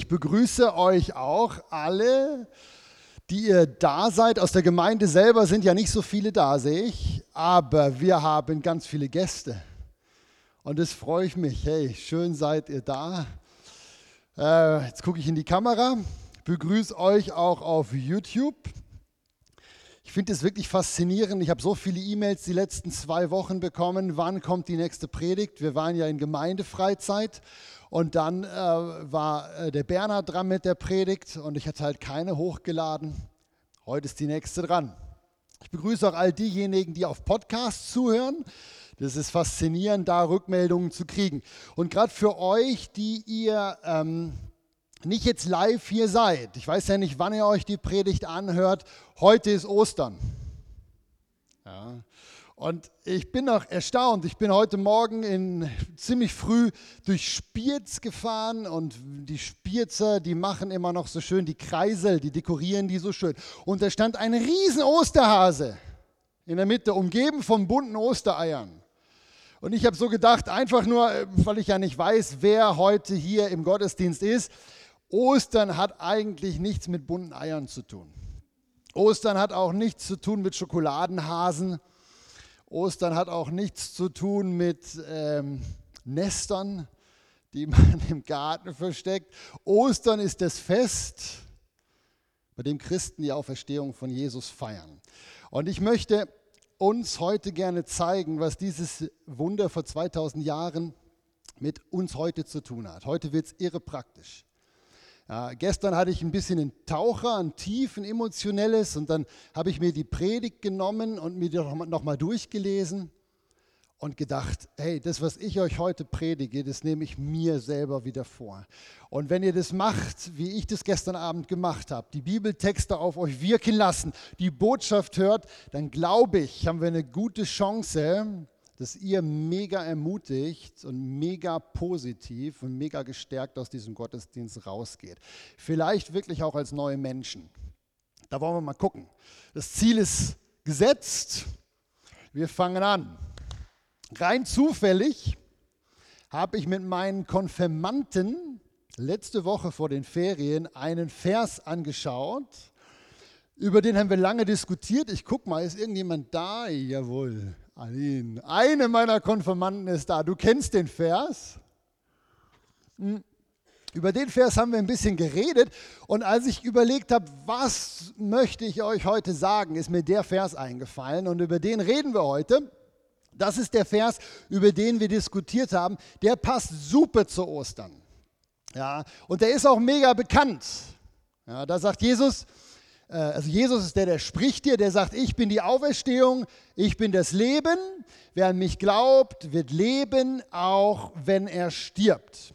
Ich begrüße euch auch alle, die ihr da seid. Aus der Gemeinde selber sind ja nicht so viele da, sehe ich, aber wir haben ganz viele Gäste. Und das freue ich mich. Hey, schön seid ihr da. Äh, jetzt gucke ich in die Kamera. Begrüße euch auch auf YouTube. Ich finde es wirklich faszinierend. Ich habe so viele E-Mails die letzten zwei Wochen bekommen. Wann kommt die nächste Predigt? Wir waren ja in Gemeindefreizeit und dann äh, war äh, der Bernhard dran mit der Predigt und ich hatte halt keine hochgeladen. Heute ist die nächste dran. Ich begrüße auch all diejenigen, die auf Podcasts zuhören. Das ist faszinierend, da Rückmeldungen zu kriegen. Und gerade für euch, die ihr ähm, nicht jetzt live hier seid, ich weiß ja nicht, wann ihr euch die Predigt anhört, heute ist Ostern. Ja. Und ich bin noch erstaunt. Ich bin heute Morgen in, ziemlich früh durch Spiez gefahren und die Spierzer, die machen immer noch so schön die Kreisel, die dekorieren die so schön. Und da stand ein riesen Osterhase in der Mitte, umgeben von bunten Ostereiern. Und ich habe so gedacht, einfach nur, weil ich ja nicht weiß, wer heute hier im Gottesdienst ist, Ostern hat eigentlich nichts mit bunten Eiern zu tun. Ostern hat auch nichts zu tun mit Schokoladenhasen Ostern hat auch nichts zu tun mit ähm, Nestern, die man im Garten versteckt. Ostern ist das Fest, bei dem Christen die Auferstehung von Jesus feiern. Und ich möchte uns heute gerne zeigen, was dieses Wunder vor 2000 Jahren mit uns heute zu tun hat. Heute wird es irre praktisch. Ja, gestern hatte ich ein bisschen einen Taucher, ein tief, emotionelles und dann habe ich mir die Predigt genommen und mir die nochmal durchgelesen und gedacht, hey, das, was ich euch heute predige, das nehme ich mir selber wieder vor. Und wenn ihr das macht, wie ich das gestern Abend gemacht habe, die Bibeltexte auf euch wirken lassen, die Botschaft hört, dann glaube ich, haben wir eine gute Chance, dass ihr mega ermutigt und mega positiv und mega gestärkt aus diesem Gottesdienst rausgeht. Vielleicht wirklich auch als neue Menschen. Da wollen wir mal gucken. Das Ziel ist gesetzt. Wir fangen an. Rein zufällig habe ich mit meinen Konfirmanten letzte Woche vor den Ferien einen Vers angeschaut. Über den haben wir lange diskutiert. Ich gucke mal, ist irgendjemand da? Jawohl. Aline, eine meiner Konfirmanden ist da. Du kennst den Vers. Hm. Über den Vers haben wir ein bisschen geredet und als ich überlegt habe, was möchte ich euch heute sagen, ist mir der Vers eingefallen und über den reden wir heute. Das ist der Vers, über den wir diskutiert haben. Der passt super zu Ostern. Ja, und der ist auch mega bekannt. Ja, da sagt Jesus, also Jesus ist der, der spricht dir, der sagt, ich bin die Auferstehung, ich bin das Leben. Wer an mich glaubt, wird leben, auch wenn er stirbt.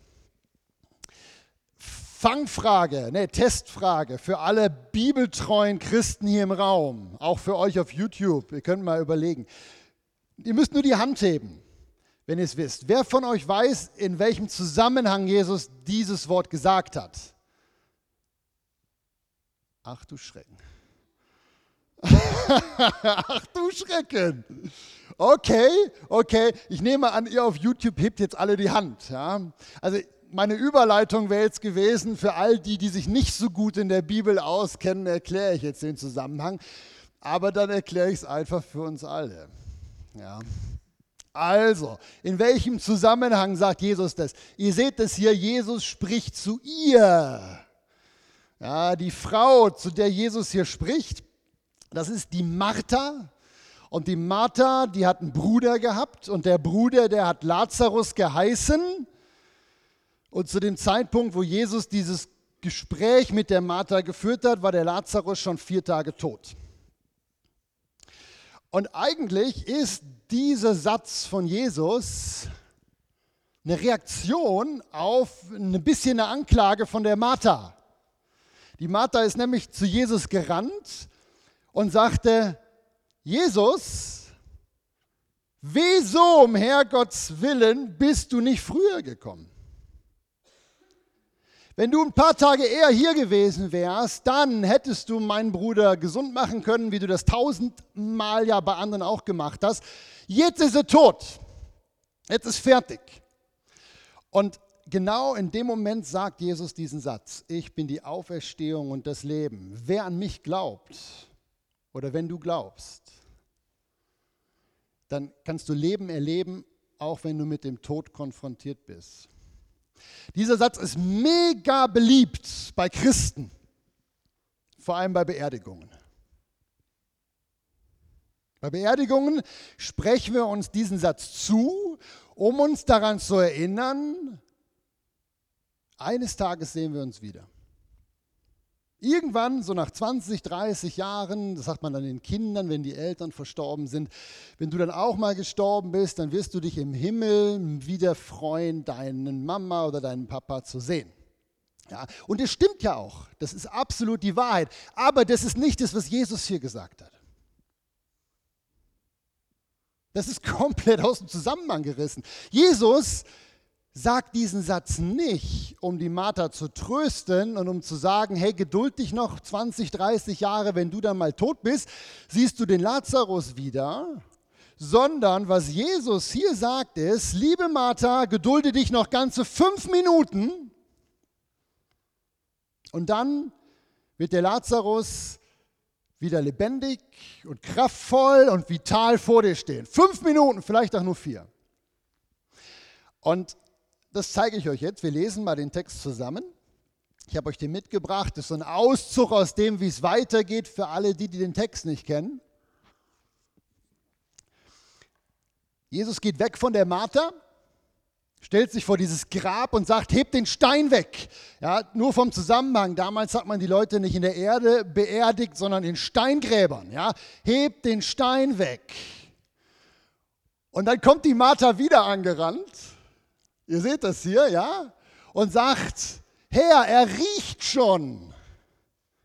Fangfrage, ne, Testfrage für alle bibeltreuen Christen hier im Raum, auch für euch auf YouTube. Ihr könnt mal überlegen. Ihr müsst nur die Hand heben, wenn ihr es wisst. Wer von euch weiß, in welchem Zusammenhang Jesus dieses Wort gesagt hat? Ach du Schrecken. Ach du Schrecken. Okay, okay. Ich nehme an, ihr auf YouTube hebt jetzt alle die Hand. Ja? Also meine Überleitung wäre jetzt gewesen, für all die, die sich nicht so gut in der Bibel auskennen, erkläre ich jetzt den Zusammenhang. Aber dann erkläre ich es einfach für uns alle. Ja. Also, in welchem Zusammenhang sagt Jesus das? Ihr seht es hier, Jesus spricht zu ihr. Ja, die Frau, zu der Jesus hier spricht, das ist die Martha. Und die Martha, die hat einen Bruder gehabt und der Bruder, der hat Lazarus geheißen. Und zu dem Zeitpunkt, wo Jesus dieses Gespräch mit der Martha geführt hat, war der Lazarus schon vier Tage tot. Und eigentlich ist dieser Satz von Jesus eine Reaktion auf ein bisschen eine Anklage von der Martha. Die Martha ist nämlich zu Jesus gerannt und sagte, Jesus, wieso um Herrgotts Willen bist du nicht früher gekommen? Wenn du ein paar Tage eher hier gewesen wärst, dann hättest du meinen Bruder gesund machen können, wie du das tausendmal ja bei anderen auch gemacht hast. Jetzt ist er tot. Jetzt ist fertig. Und genau in dem Moment sagt Jesus diesen Satz, ich bin die Auferstehung und das Leben. Wer an mich glaubt oder wenn du glaubst, dann kannst du Leben erleben, auch wenn du mit dem Tod konfrontiert bist. Dieser Satz ist mega beliebt bei Christen, vor allem bei Beerdigungen. Bei Beerdigungen sprechen wir uns diesen Satz zu, um uns daran zu erinnern, eines Tages sehen wir uns wieder. Irgendwann, so nach 20, 30 Jahren, das sagt man dann den Kindern, wenn die Eltern verstorben sind, wenn du dann auch mal gestorben bist, dann wirst du dich im Himmel wieder freuen, deinen Mama oder deinen Papa zu sehen. Ja, und es stimmt ja auch, das ist absolut die Wahrheit, aber das ist nicht das, was Jesus hier gesagt hat. Das ist komplett aus dem Zusammenhang gerissen. Jesus sagt diesen Satz nicht, um die Martha zu trösten und um zu sagen, hey, geduld dich noch 20, 30 Jahre, wenn du dann mal tot bist, siehst du den Lazarus wieder, sondern was Jesus hier sagt ist, liebe Martha, gedulde dich noch ganze fünf Minuten und dann wird der Lazarus wieder lebendig und kraftvoll und vital vor dir stehen. Fünf Minuten, vielleicht auch nur vier. Und das zeige ich euch jetzt. Wir lesen mal den Text zusammen. Ich habe euch den mitgebracht. Das ist so ein Auszug aus dem, wie es weitergeht für alle, die, die den Text nicht kennen. Jesus geht weg von der Martha, stellt sich vor dieses Grab und sagt, hebt den Stein weg. Ja, nur vom Zusammenhang. Damals hat man die Leute nicht in der Erde beerdigt, sondern in Steingräbern. Ja, hebt den Stein weg. Und dann kommt die Martha wieder angerannt Ihr seht das hier, ja? Und sagt, Herr, er riecht schon.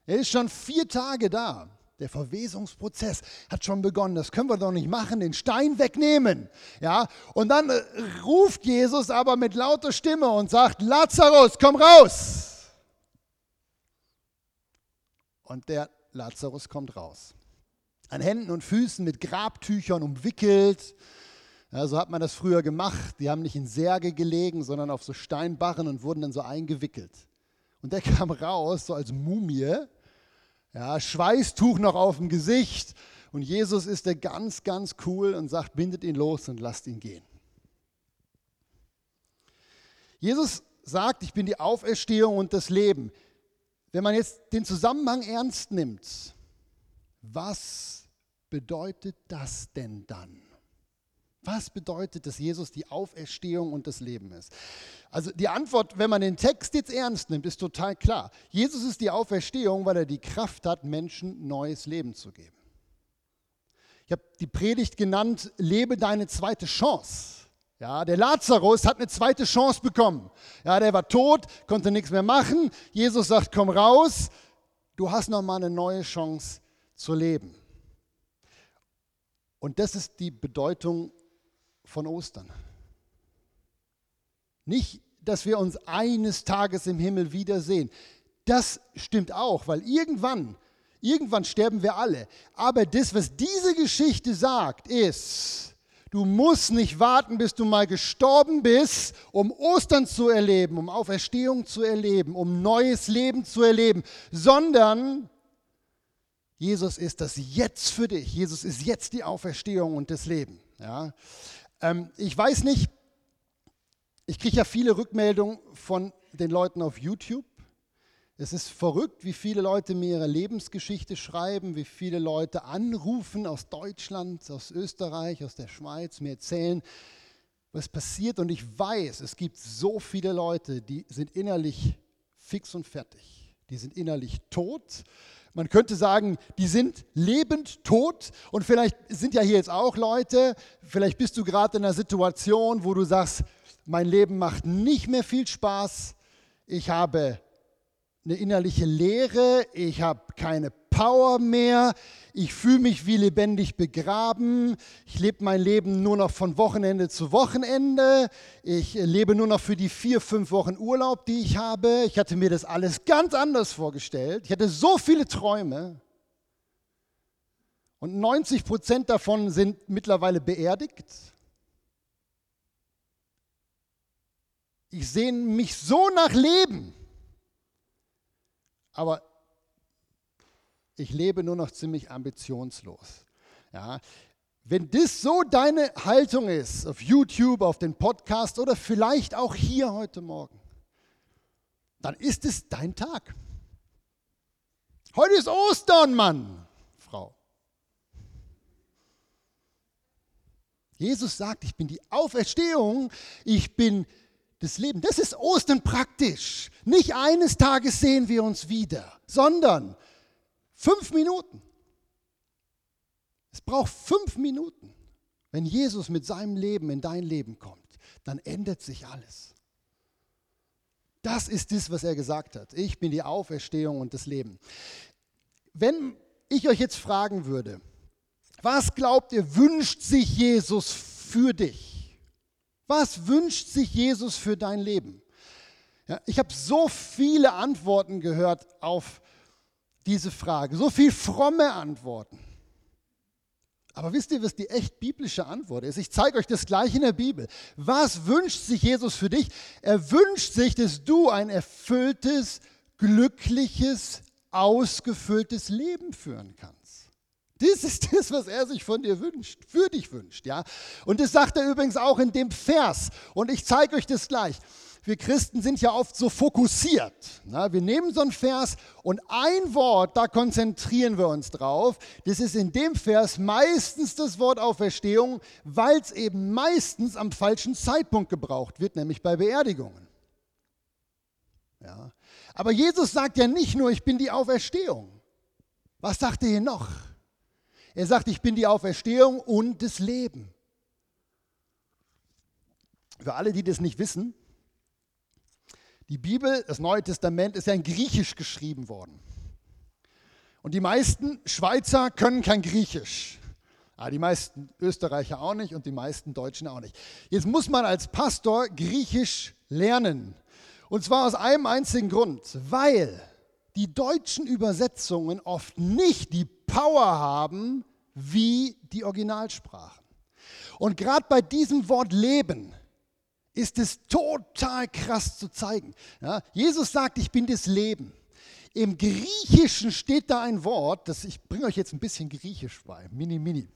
Er ist schon vier Tage da. Der Verwesungsprozess hat schon begonnen. Das können wir doch nicht machen, den Stein wegnehmen. Ja? Und dann äh, ruft Jesus aber mit lauter Stimme und sagt, Lazarus, komm raus. Und der Lazarus kommt raus. An Händen und Füßen mit Grabtüchern umwickelt ja, so hat man das früher gemacht. Die haben nicht in Särge gelegen, sondern auf so Steinbarren und wurden dann so eingewickelt. Und der kam raus, so als Mumie, ja, Schweißtuch noch auf dem Gesicht. Und Jesus ist der ganz, ganz cool und sagt, bindet ihn los und lasst ihn gehen. Jesus sagt, ich bin die Auferstehung und das Leben. Wenn man jetzt den Zusammenhang ernst nimmt, was bedeutet das denn dann? Was bedeutet, dass Jesus die Auferstehung und das Leben ist? Also die Antwort, wenn man den Text jetzt ernst nimmt, ist total klar. Jesus ist die Auferstehung, weil er die Kraft hat, Menschen neues Leben zu geben. Ich habe die Predigt genannt, lebe deine zweite Chance. Ja, der Lazarus hat eine zweite Chance bekommen. Ja, der war tot, konnte nichts mehr machen. Jesus sagt, komm raus, du hast noch mal eine neue Chance zu leben. Und das ist die Bedeutung von Ostern. Nicht, dass wir uns eines Tages im Himmel wiedersehen. Das stimmt auch, weil irgendwann, irgendwann sterben wir alle. Aber das, was diese Geschichte sagt, ist, du musst nicht warten, bis du mal gestorben bist, um Ostern zu erleben, um Auferstehung zu erleben, um neues Leben zu erleben, sondern Jesus ist das jetzt für dich. Jesus ist jetzt die Auferstehung und das Leben. Ja? Ähm, ich weiß nicht, ich kriege ja viele Rückmeldungen von den Leuten auf YouTube. Es ist verrückt, wie viele Leute mir ihre Lebensgeschichte schreiben, wie viele Leute anrufen aus Deutschland, aus Österreich, aus der Schweiz, mir erzählen, was passiert. Und ich weiß, es gibt so viele Leute, die sind innerlich fix und fertig. Die sind innerlich tot man könnte sagen, die sind lebend tot. Und vielleicht sind ja hier jetzt auch Leute, vielleicht bist du gerade in einer Situation, wo du sagst, mein Leben macht nicht mehr viel Spaß, ich habe eine innerliche Leere, ich habe keine Power mehr, ich fühle mich wie lebendig begraben, ich lebe mein Leben nur noch von Wochenende zu Wochenende, ich lebe nur noch für die vier, fünf Wochen Urlaub, die ich habe. Ich hatte mir das alles ganz anders vorgestellt. Ich hatte so viele Träume. Und 90 Prozent davon sind mittlerweile beerdigt. Ich sehne mich so nach Leben. Aber ich lebe nur noch ziemlich ambitionslos. Ja, wenn das so deine Haltung ist, auf YouTube, auf den Podcast oder vielleicht auch hier heute Morgen, dann ist es dein Tag. Heute ist Ostern, Mann, Frau. Jesus sagt, ich bin die Auferstehung, ich bin das Leben. Das ist Ostern praktisch. Nicht eines Tages sehen wir uns wieder, sondern fünf Minuten. Es braucht fünf Minuten. Wenn Jesus mit seinem Leben in dein Leben kommt, dann ändert sich alles. Das ist das, was er gesagt hat. Ich bin die Auferstehung und das Leben. Wenn ich euch jetzt fragen würde, was glaubt ihr, wünscht sich Jesus für dich? Was wünscht sich Jesus für dein Leben? Ja, ich habe so viele Antworten gehört auf diese Frage, so viele fromme Antworten. Aber wisst ihr, was die echt biblische Antwort ist? Ich zeige euch das gleich in der Bibel. Was wünscht sich Jesus für dich? Er wünscht sich, dass du ein erfülltes, glückliches, ausgefülltes Leben führen kannst. Das ist das, was er sich von dir wünscht, für dich wünscht, ja. Und das sagt er übrigens auch in dem Vers. Und ich zeige euch das gleich. Wir Christen sind ja oft so fokussiert. Na, wir nehmen so einen Vers und ein Wort, da konzentrieren wir uns drauf. Das ist in dem Vers meistens das Wort Auferstehung, weil es eben meistens am falschen Zeitpunkt gebraucht wird, nämlich bei Beerdigungen. Ja. Aber Jesus sagt ja nicht nur, ich bin die Auferstehung. Was sagt er hier noch? Er sagt, ich bin die Auferstehung und das Leben. Für alle, die das nicht wissen, die Bibel, das Neue Testament, ist ja in Griechisch geschrieben worden. Und die meisten Schweizer können kein Griechisch. Ah, die meisten Österreicher auch nicht und die meisten Deutschen auch nicht. Jetzt muss man als Pastor Griechisch lernen. Und zwar aus einem einzigen Grund, weil die deutschen Übersetzungen oft nicht die Power haben wie die Originalsprachen. Und gerade bei diesem Wort Leben ist es total krass zu zeigen. Ja, Jesus sagt, ich bin das Leben. Im Griechischen steht da ein Wort, das ich bringe euch jetzt ein bisschen Griechisch bei, mini mini.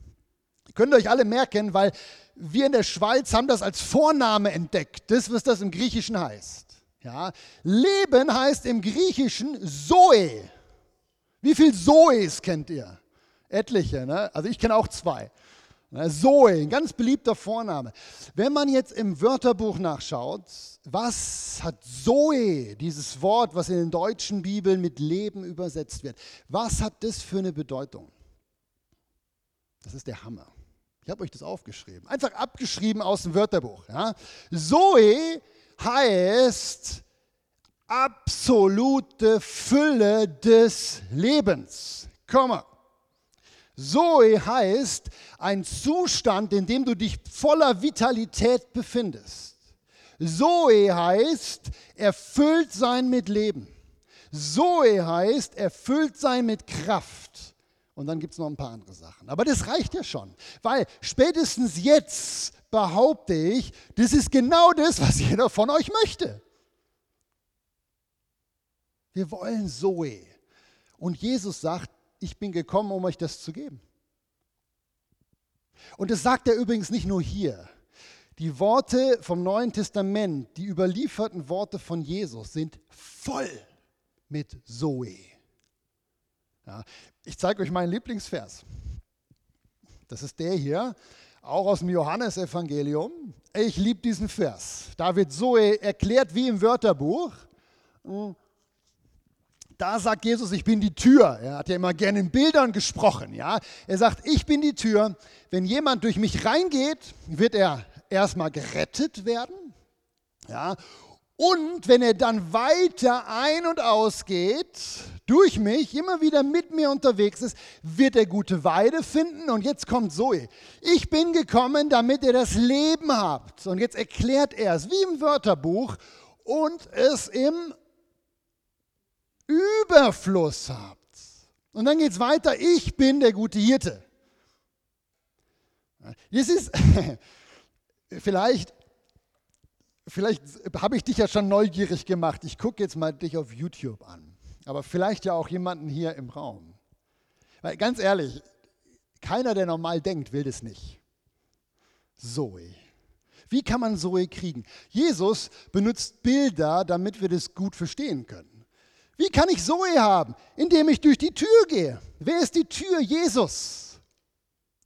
Ihr könnt euch alle merken, weil wir in der Schweiz haben das als Vorname entdeckt, das was das im Griechischen heißt. Ja, Leben heißt im Griechischen Zoe. Wie viel Zoes kennt ihr? Etliche, ne? also ich kenne auch zwei. Ne, Zoe, ein ganz beliebter Vorname. Wenn man jetzt im Wörterbuch nachschaut, was hat Zoe, dieses Wort, was in den deutschen Bibeln mit Leben übersetzt wird, was hat das für eine Bedeutung? Das ist der Hammer. Ich habe euch das aufgeschrieben. Einfach abgeschrieben aus dem Wörterbuch. Ja? Zoe heißt absolute Fülle des Lebens. Komma. Zoe heißt ein Zustand, in dem du dich voller Vitalität befindest. Zoe heißt erfüllt sein mit Leben. Zoe heißt erfüllt sein mit Kraft. Und dann gibt es noch ein paar andere Sachen. Aber das reicht ja schon, weil spätestens jetzt behaupte ich, das ist genau das, was jeder von euch möchte. Wir wollen Zoe. Und Jesus sagt, ich bin gekommen, um euch das zu geben. Und das sagt er übrigens nicht nur hier. Die Worte vom Neuen Testament, die überlieferten Worte von Jesus sind voll mit Zoe. Ja, ich zeige euch meinen Lieblingsvers. Das ist der hier, auch aus dem Johannesevangelium. Ich liebe diesen Vers. Da wird Zoe erklärt wie im Wörterbuch. Da sagt Jesus, ich bin die Tür. Er hat ja immer gerne in Bildern gesprochen. Ja? Er sagt, ich bin die Tür. Wenn jemand durch mich reingeht, wird er erstmal gerettet werden. Ja, und wenn er dann weiter ein- und ausgeht, durch mich, immer wieder mit mir unterwegs ist, wird er gute Weide finden. Und jetzt kommt Zoe. Ich bin gekommen, damit ihr das Leben habt. Und jetzt erklärt er es, wie im Wörterbuch, und es im Überfluss habt. Und dann geht es weiter, ich bin der gute Hirte. Das ist vielleicht vielleicht habe ich dich ja schon neugierig gemacht. Ich gucke jetzt mal dich auf YouTube an. Aber vielleicht ja auch jemanden hier im Raum. Weil ganz ehrlich, keiner, der normal denkt, will das nicht. Zoe. Wie kann man Zoe kriegen? Jesus benutzt Bilder, damit wir das gut verstehen können. Wie kann ich Zoe haben? Indem ich durch die Tür gehe. Wer ist die Tür? Jesus.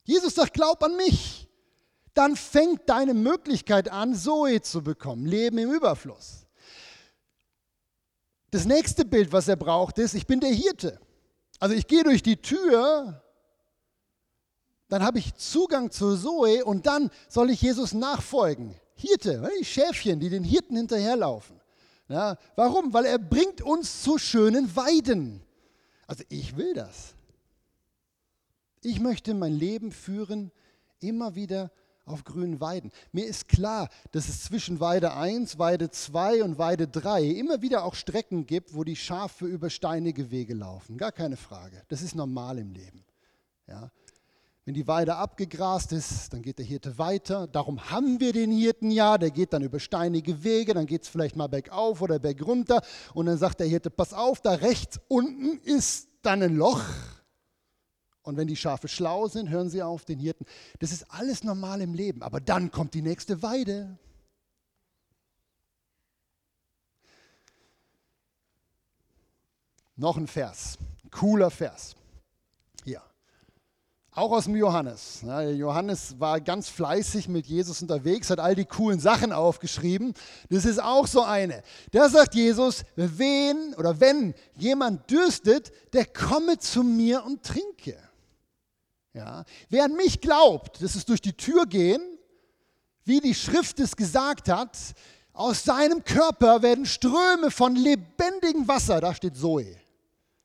Jesus sagt, glaub an mich dann fängt deine Möglichkeit an, Zoe zu bekommen, Leben im Überfluss. Das nächste Bild, was er braucht, ist, ich bin der Hirte. Also ich gehe durch die Tür, dann habe ich Zugang zu Zoe und dann soll ich Jesus nachfolgen. Hirte, die Schäfchen, die den Hirten hinterherlaufen. Ja, warum? Weil er bringt uns zu schönen Weiden. Also ich will das. Ich möchte mein Leben führen, immer wieder auf grünen Weiden. Mir ist klar, dass es zwischen Weide 1, Weide 2 und Weide 3 immer wieder auch Strecken gibt, wo die Schafe über steinige Wege laufen. Gar keine Frage. Das ist normal im Leben. Ja. Wenn die Weide abgegrast ist, dann geht der Hirte weiter. Darum haben wir den Hirten ja. Der geht dann über steinige Wege, dann geht es vielleicht mal bergauf oder bergunter. Und dann sagt der Hirte, pass auf, da rechts unten ist dann ein Loch und wenn die Schafe schlau sind, hören sie auf den Hirten. Das ist alles normal im Leben. Aber dann kommt die nächste Weide. Noch ein Vers, cooler Vers. Hier. Auch aus dem Johannes. Ja, Johannes war ganz fleißig mit Jesus unterwegs, hat all die coolen Sachen aufgeschrieben. Das ist auch so eine. Da sagt Jesus, wen oder wenn jemand dürstet, der komme zu mir und trinke. Ja. Wer an mich glaubt, das ist durch die Tür gehen, wie die Schrift es gesagt hat, aus seinem Körper werden Ströme von lebendigem Wasser, da steht Zoe,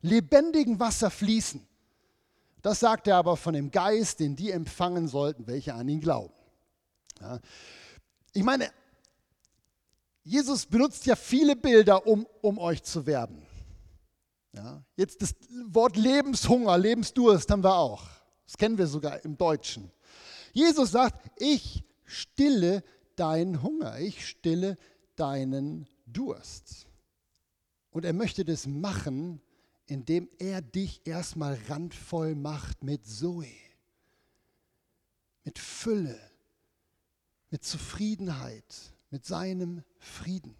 lebendigem Wasser fließen. Das sagt er aber von dem Geist, den die empfangen sollten, welche an ihn glauben. Ja. Ich meine, Jesus benutzt ja viele Bilder, um, um euch zu werben. Ja. Jetzt das Wort Lebenshunger, Lebensdurst haben wir auch. Das kennen wir sogar im Deutschen. Jesus sagt, ich stille deinen Hunger, ich stille deinen Durst. Und er möchte das machen, indem er dich erstmal randvoll macht mit Zoe, mit Fülle, mit Zufriedenheit, mit seinem Frieden.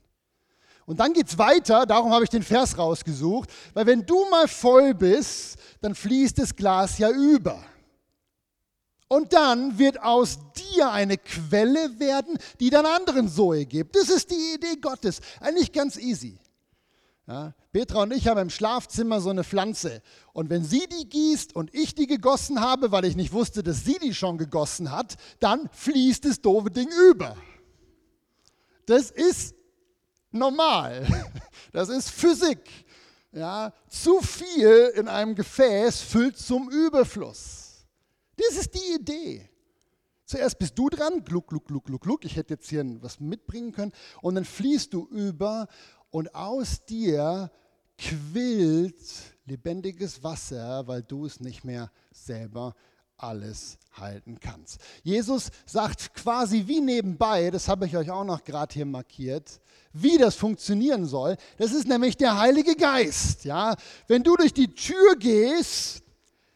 Und dann geht es weiter, darum habe ich den Vers rausgesucht, weil wenn du mal voll bist, dann fließt das Glas ja über. Und dann wird aus dir eine Quelle werden, die dann anderen Zoe gibt. Das ist die Idee Gottes. Eigentlich ganz easy. Ja, Petra und ich haben im Schlafzimmer so eine Pflanze. Und wenn sie die gießt und ich die gegossen habe, weil ich nicht wusste, dass sie die schon gegossen hat, dann fließt das doofe Ding über. Das ist normal. Das ist Physik. Ja, zu viel in einem Gefäß füllt zum Überfluss. Das ist die Idee. Zuerst bist du dran, gluck, gluck, gluck, gluck, gluck. Ich hätte jetzt hier was mitbringen können. Und dann fließt du über und aus dir quillt lebendiges Wasser, weil du es nicht mehr selber alles halten kannst. Jesus sagt quasi wie nebenbei, das habe ich euch auch noch gerade hier markiert, wie das funktionieren soll. Das ist nämlich der Heilige Geist. Ja? Wenn du durch die Tür gehst,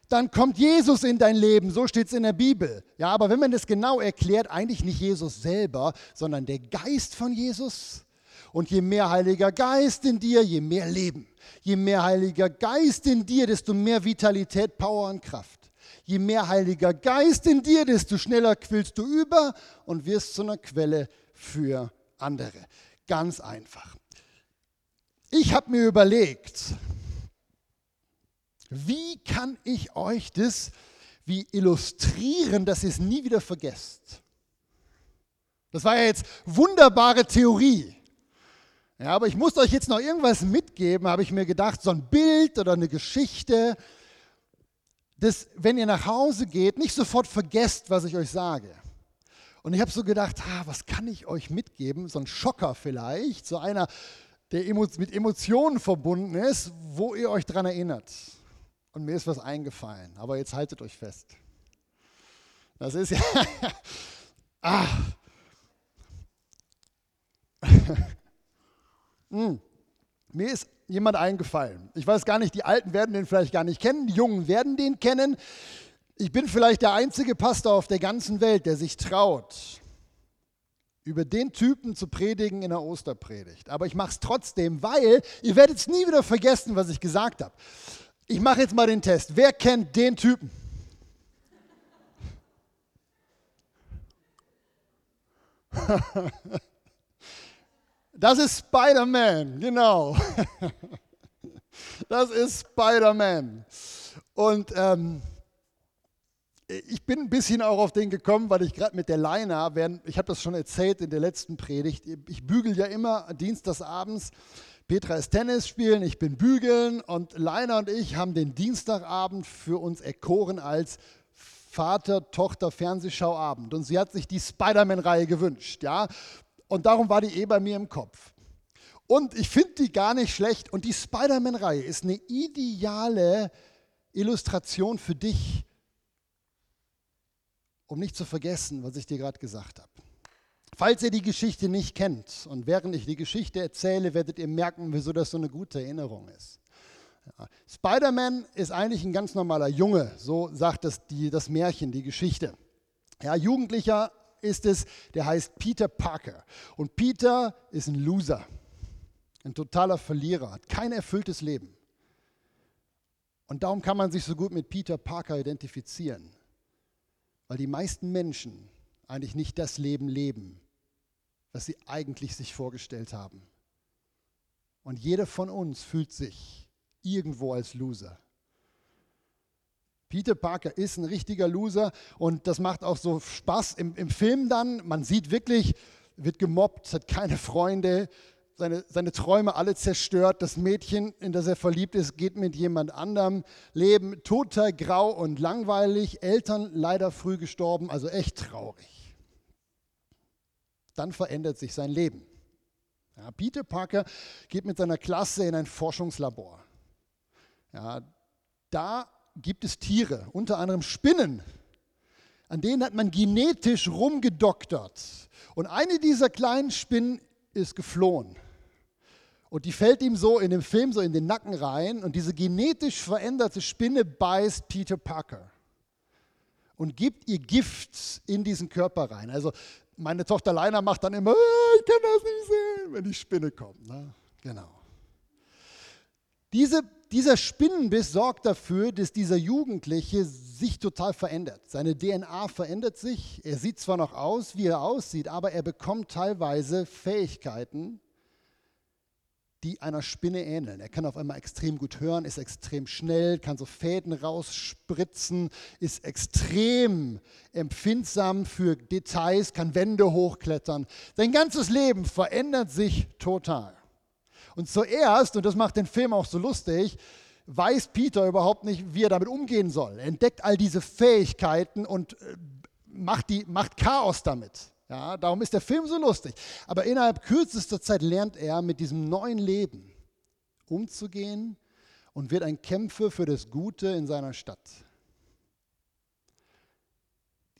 dann kommt Jesus in dein Leben. So steht es in der Bibel. Ja, aber wenn man das genau erklärt, eigentlich nicht Jesus selber, sondern der Geist von Jesus. Und je mehr Heiliger Geist in dir, je mehr Leben. Je mehr Heiliger Geist in dir, desto mehr Vitalität, Power und Kraft. Je mehr Heiliger Geist in dir, desto schneller quillst du über und wirst zu einer Quelle für andere. Ganz einfach. Ich habe mir überlegt, wie kann ich euch das wie illustrieren, dass ihr es nie wieder vergesst? Das war ja jetzt wunderbare Theorie. Ja, aber ich muss euch jetzt noch irgendwas mitgeben, habe ich mir gedacht, so ein Bild oder eine Geschichte, das, wenn ihr nach Hause geht, nicht sofort vergesst, was ich euch sage. Und ich habe so gedacht, ah, was kann ich euch mitgeben? So ein Schocker vielleicht, so einer, der mit Emotionen verbunden ist, wo ihr euch daran erinnert. Und mir ist was eingefallen, aber jetzt haltet euch fest. Das ist ja, ah, hm. Mir ist jemand eingefallen. Ich weiß gar nicht, die Alten werden den vielleicht gar nicht kennen, die Jungen werden den kennen. Ich bin vielleicht der einzige Pastor auf der ganzen Welt, der sich traut, über den Typen zu predigen in der Osterpredigt. Aber ich mache es trotzdem, weil ihr werdet es nie wieder vergessen, was ich gesagt habe. Ich mache jetzt mal den Test. Wer kennt den Typen? Das ist Spider-Man, genau. Das ist Spider-Man. Und ähm, ich bin ein bisschen auch auf den gekommen, weil ich gerade mit der Leina, ich habe das schon erzählt in der letzten Predigt, ich bügel ja immer dienstagsabends. Petra ist Tennis spielen, ich bin bügeln und Leina und ich haben den Dienstagabend für uns erkoren als Vater-Tochter-Fernsehschauabend. Und sie hat sich die Spider-Man-Reihe gewünscht. Ja? Und darum war die eh bei mir im Kopf. Und ich finde die gar nicht schlecht. Und die Spider-Man-Reihe ist eine ideale Illustration für dich, um nicht zu vergessen, was ich dir gerade gesagt habe. Falls ihr die Geschichte nicht kennt und während ich die Geschichte erzähle, werdet ihr merken, wieso das so eine gute Erinnerung ist. Ja. Spider-Man ist eigentlich ein ganz normaler Junge, so sagt das, die, das Märchen, die Geschichte. Ja, Jugendlicher ist es, der heißt Peter Parker. Und Peter ist ein Loser, ein totaler Verlierer, hat kein erfülltes Leben. Und darum kann man sich so gut mit Peter Parker identifizieren, weil die meisten Menschen eigentlich nicht das Leben leben, was sie eigentlich sich vorgestellt haben. Und jeder von uns fühlt sich irgendwo als Loser. Peter Parker ist ein richtiger Loser und das macht auch so Spaß im, im Film dann. Man sieht wirklich, wird gemobbt, hat keine Freunde, seine, seine Träume alle zerstört. Das Mädchen, in das er verliebt ist, geht mit jemand anderem. Leben total grau und langweilig. Eltern leider früh gestorben, also echt traurig. Dann verändert sich sein Leben. Ja, Peter Parker geht mit seiner Klasse in ein Forschungslabor. Ja, da gibt es Tiere, unter anderem Spinnen. An denen hat man genetisch rumgedoktert. Und eine dieser kleinen Spinnen ist geflohen. Und die fällt ihm so in dem Film so in den Nacken rein. Und diese genetisch veränderte Spinne beißt Peter Parker und gibt ihr Gift in diesen Körper rein. Also meine Tochter Leina macht dann immer, ich kann das nicht sehen, wenn die Spinne kommt. Ne? Genau. Diese dieser Spinnenbiss sorgt dafür, dass dieser Jugendliche sich total verändert. Seine DNA verändert sich. Er sieht zwar noch aus, wie er aussieht, aber er bekommt teilweise Fähigkeiten, die einer Spinne ähneln. Er kann auf einmal extrem gut hören, ist extrem schnell, kann so Fäden rausspritzen, ist extrem empfindsam für Details, kann Wände hochklettern. Sein ganzes Leben verändert sich total. Und zuerst, und das macht den Film auch so lustig, weiß Peter überhaupt nicht, wie er damit umgehen soll. Er entdeckt all diese Fähigkeiten und äh, macht, die, macht Chaos damit. Ja, darum ist der Film so lustig. Aber innerhalb kürzester Zeit lernt er mit diesem neuen Leben umzugehen und wird ein Kämpfer für das Gute in seiner Stadt.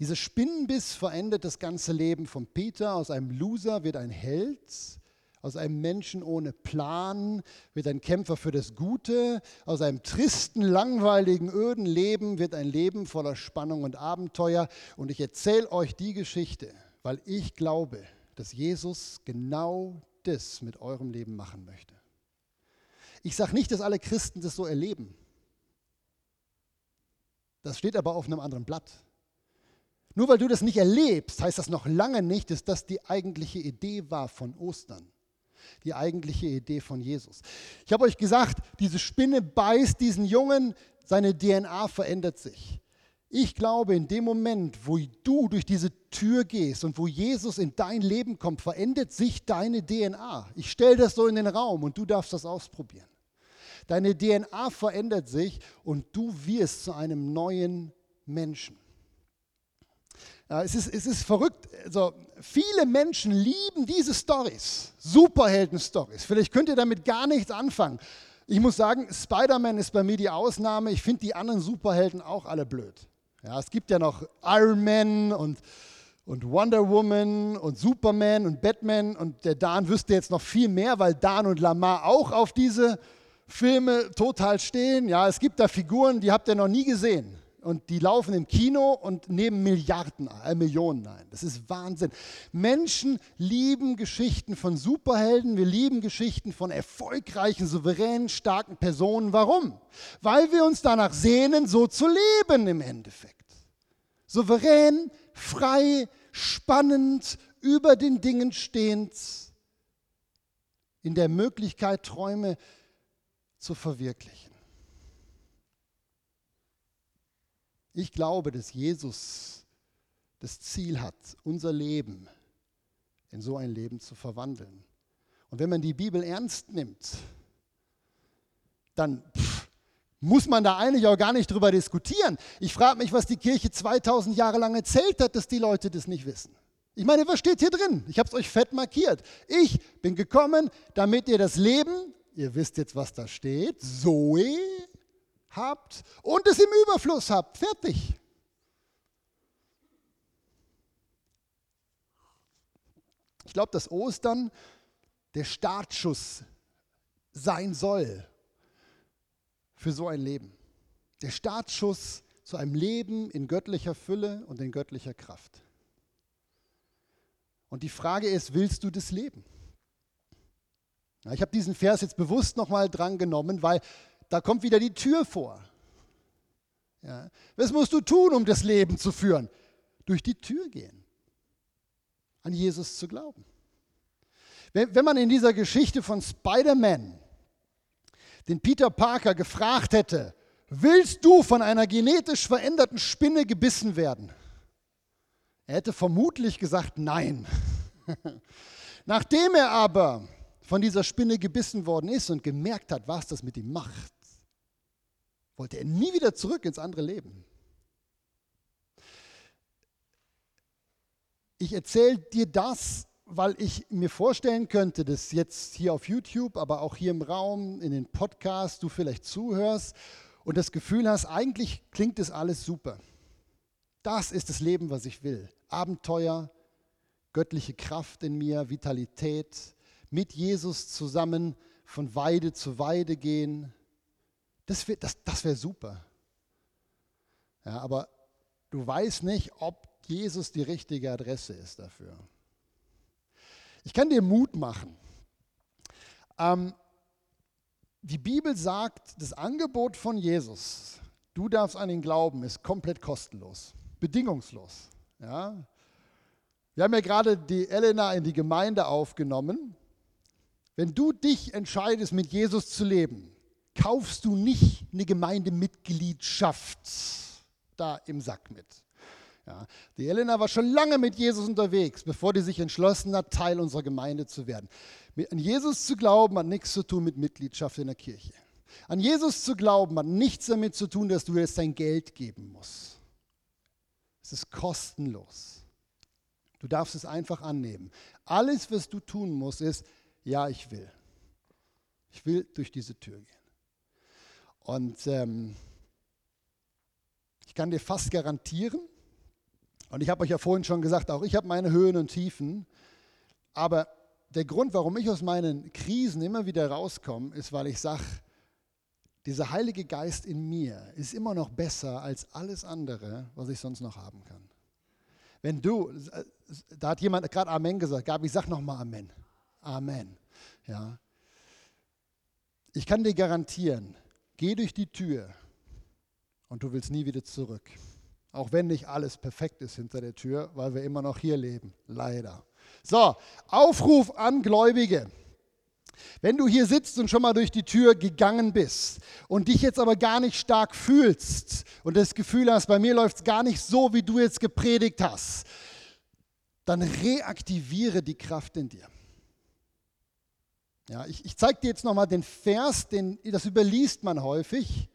Dieser Spinnenbiss verändert das ganze Leben von Peter. Aus einem Loser wird ein Held aus einem Menschen ohne Plan wird ein Kämpfer für das Gute. Aus einem tristen, langweiligen, öden Leben wird ein Leben voller Spannung und Abenteuer. Und ich erzähle euch die Geschichte, weil ich glaube, dass Jesus genau das mit eurem Leben machen möchte. Ich sage nicht, dass alle Christen das so erleben. Das steht aber auf einem anderen Blatt. Nur weil du das nicht erlebst, heißt das noch lange nicht, dass das die eigentliche Idee war von Ostern die eigentliche Idee von Jesus. Ich habe euch gesagt, diese Spinne beißt diesen Jungen, seine DNA verändert sich. Ich glaube, in dem Moment, wo du durch diese Tür gehst und wo Jesus in dein Leben kommt, verändert sich deine DNA. Ich stelle das so in den Raum und du darfst das ausprobieren. Deine DNA verändert sich und du wirst zu einem neuen Menschen. Es, ist, es ist verrückt. Also, viele Menschen lieben diese Stories, Superhelden-Stories. Vielleicht könnt ihr damit gar nichts anfangen. Ich muss sagen, Spider-Man ist bei mir die Ausnahme. Ich finde die anderen Superhelden auch alle blöd. Ja, es gibt ja noch Iron Man und, und Wonder Woman und Superman und Batman und der Dan wüsste jetzt noch viel mehr, weil Dan und Lamar auch auf diese Filme total stehen. Ja, es gibt da Figuren, die habt ihr noch nie gesehen und die laufen im Kino und nehmen Milliarden, äh, Millionen ein. Das ist Wahnsinn. Menschen lieben Geschichten von Superhelden, wir lieben Geschichten von erfolgreichen, souveränen, starken Personen. Warum? Weil wir uns danach sehnen, so zu leben im Endeffekt. Souverän, frei, spannend, über den Dingen stehend, in der Möglichkeit, Träume zu verwirklichen. Ich glaube, dass Jesus das Ziel hat, unser Leben in so ein Leben zu verwandeln. Und wenn man die Bibel ernst nimmt, dann pff, muss man da eigentlich auch gar nicht drüber diskutieren. Ich frage mich, was die Kirche 2000 Jahre lang erzählt hat, dass die Leute das nicht wissen. Ich meine, was steht hier drin? Ich habe es euch fett markiert. Ich bin gekommen, damit ihr das Leben, ihr wisst jetzt, was da steht, Zoe, habt und es im Überfluss habt. Fertig. Ich glaube, dass Ostern der Startschuss sein soll für so ein Leben. Der Startschuss zu einem Leben in göttlicher Fülle und in göttlicher Kraft. Und die Frage ist, willst du das leben? ich habe diesen Vers jetzt bewusst nochmal drangenommen, weil da kommt wieder die Tür vor. Ja. Was musst du tun, um das Leben zu führen? Durch die Tür gehen. An Jesus zu glauben. Wenn, wenn man in dieser Geschichte von Spider-Man den Peter Parker gefragt hätte, willst du von einer genetisch veränderten Spinne gebissen werden? Er hätte vermutlich gesagt, nein. Nachdem er aber von dieser Spinne gebissen worden ist und gemerkt hat, was das mit ihm macht, wollte er nie wieder zurück ins andere Leben. Ich erzähle dir das, weil ich mir vorstellen könnte, dass jetzt hier auf YouTube, aber auch hier im Raum, in den Podcasts, du vielleicht zuhörst und das Gefühl hast, eigentlich klingt das alles super. Das ist das Leben, was ich will. Abenteuer, göttliche Kraft in mir, Vitalität, mit Jesus zusammen von Weide zu Weide gehen, das wäre das, das wär super. Ja, aber du weißt nicht, ob Jesus die richtige Adresse ist dafür. Ich kann dir Mut machen. Ähm, die Bibel sagt, das Angebot von Jesus, du darfst an ihn glauben, ist komplett kostenlos, bedingungslos. Ja? Wir haben ja gerade die Elena in die Gemeinde aufgenommen. Wenn du dich entscheidest, mit Jesus zu leben, kaufst du nicht eine Gemeindemitgliedschaft da im Sack mit. Ja, die Elena war schon lange mit Jesus unterwegs, bevor die sich entschlossen hat, Teil unserer Gemeinde zu werden. An Jesus zu glauben hat nichts zu tun mit Mitgliedschaft in der Kirche. An Jesus zu glauben hat nichts damit zu tun, dass du jetzt dein Geld geben musst. Es ist kostenlos. Du darfst es einfach annehmen. Alles, was du tun musst, ist, ja, ich will. Ich will durch diese Tür gehen. Und ähm, ich kann dir fast garantieren, und ich habe euch ja vorhin schon gesagt, auch ich habe meine Höhen und Tiefen, aber der Grund, warum ich aus meinen Krisen immer wieder rauskomme, ist, weil ich sage, dieser Heilige Geist in mir ist immer noch besser als alles andere, was ich sonst noch haben kann. Wenn du, da hat jemand gerade Amen gesagt, Gabi, sag nochmal Amen. Amen. Ja. Ich kann dir garantieren, Geh durch die Tür und du willst nie wieder zurück. Auch wenn nicht alles perfekt ist hinter der Tür, weil wir immer noch hier leben. Leider. So, Aufruf an Gläubige. Wenn du hier sitzt und schon mal durch die Tür gegangen bist und dich jetzt aber gar nicht stark fühlst und das Gefühl hast, bei mir läuft es gar nicht so, wie du jetzt gepredigt hast, dann reaktiviere die Kraft in dir. Ja, ich, ich zeige dir jetzt nochmal den Vers, den, das überliest man häufig.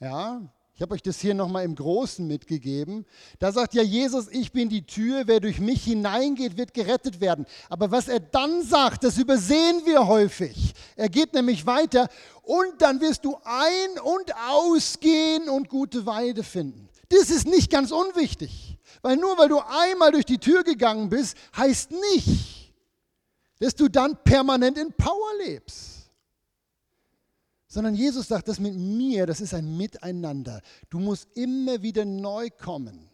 Ja, ich habe euch das hier nochmal im Großen mitgegeben. Da sagt ja Jesus, ich bin die Tür, wer durch mich hineingeht, wird gerettet werden. Aber was er dann sagt, das übersehen wir häufig. Er geht nämlich weiter und dann wirst du ein- und ausgehen und gute Weide finden. Das ist nicht ganz unwichtig, weil nur weil du einmal durch die Tür gegangen bist, heißt nicht, dass du dann permanent in Power lebst sondern Jesus sagt, das mit mir, das ist ein Miteinander. Du musst immer wieder neu kommen,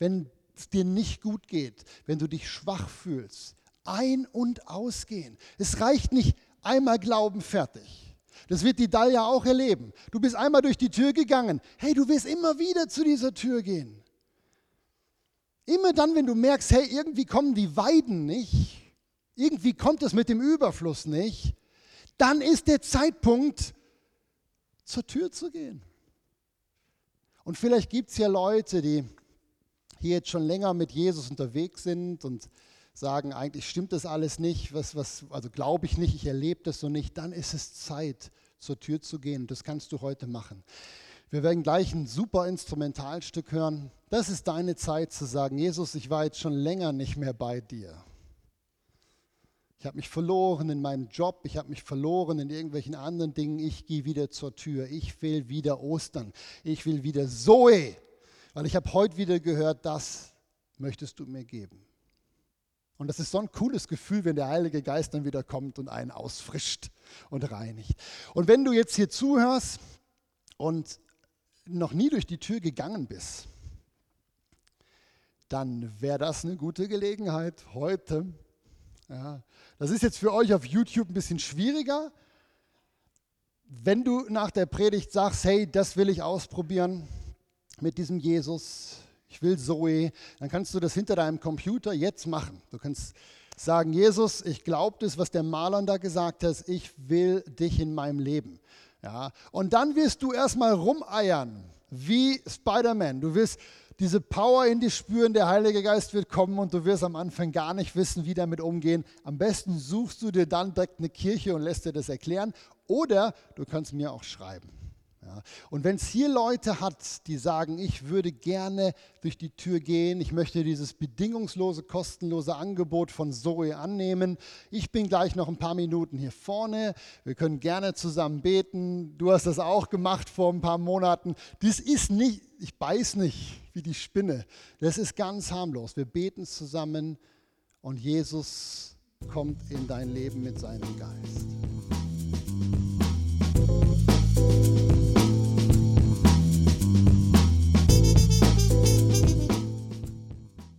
wenn es dir nicht gut geht, wenn du dich schwach fühlst. Ein- und ausgehen. Es reicht nicht einmal glauben, fertig. Das wird die Dalia auch erleben. Du bist einmal durch die Tür gegangen. Hey, du wirst immer wieder zu dieser Tür gehen. Immer dann, wenn du merkst, hey, irgendwie kommen die Weiden nicht, irgendwie kommt es mit dem Überfluss nicht, dann ist der Zeitpunkt, zur Tür zu gehen. Und vielleicht gibt es ja Leute, die hier jetzt schon länger mit Jesus unterwegs sind und sagen, eigentlich stimmt das alles nicht, was, was, also glaube ich nicht, ich erlebe das so nicht, dann ist es Zeit, zur Tür zu gehen. Das kannst du heute machen. Wir werden gleich ein super Instrumentalstück hören. Das ist deine Zeit zu sagen, Jesus, ich war jetzt schon länger nicht mehr bei dir. Ich habe mich verloren in meinem Job, ich habe mich verloren in irgendwelchen anderen Dingen. Ich gehe wieder zur Tür. Ich will wieder Ostern. Ich will wieder Zoe. Weil ich habe heute wieder gehört, das möchtest du mir geben. Und das ist so ein cooles Gefühl, wenn der Heilige Geist dann wieder kommt und einen ausfrischt und reinigt. Und wenn du jetzt hier zuhörst und noch nie durch die Tür gegangen bist, dann wäre das eine gute Gelegenheit, heute ja, das ist jetzt für euch auf YouTube ein bisschen schwieriger. Wenn du nach der Predigt sagst, hey, das will ich ausprobieren mit diesem Jesus, ich will Zoe, dann kannst du das hinter deinem Computer jetzt machen. Du kannst sagen, Jesus, ich glaube das, was der Maler da gesagt hat, ich will dich in meinem Leben. Ja, und dann wirst du erstmal rumeiern, wie Spider-Man. Du wirst diese Power in dich spüren, der Heilige Geist wird kommen und du wirst am Anfang gar nicht wissen, wie damit umgehen. Am besten suchst du dir dann direkt eine Kirche und lässt dir das erklären oder du kannst mir auch schreiben. Ja. Und wenn es hier Leute hat, die sagen, ich würde gerne durch die Tür gehen, ich möchte dieses bedingungslose, kostenlose Angebot von Zoe annehmen, ich bin gleich noch ein paar Minuten hier vorne, wir können gerne zusammen beten, du hast das auch gemacht vor ein paar Monaten. Dies ist nicht, ich beiß nicht wie die Spinne, das ist ganz harmlos. Wir beten zusammen und Jesus kommt in dein Leben mit seinem Geist.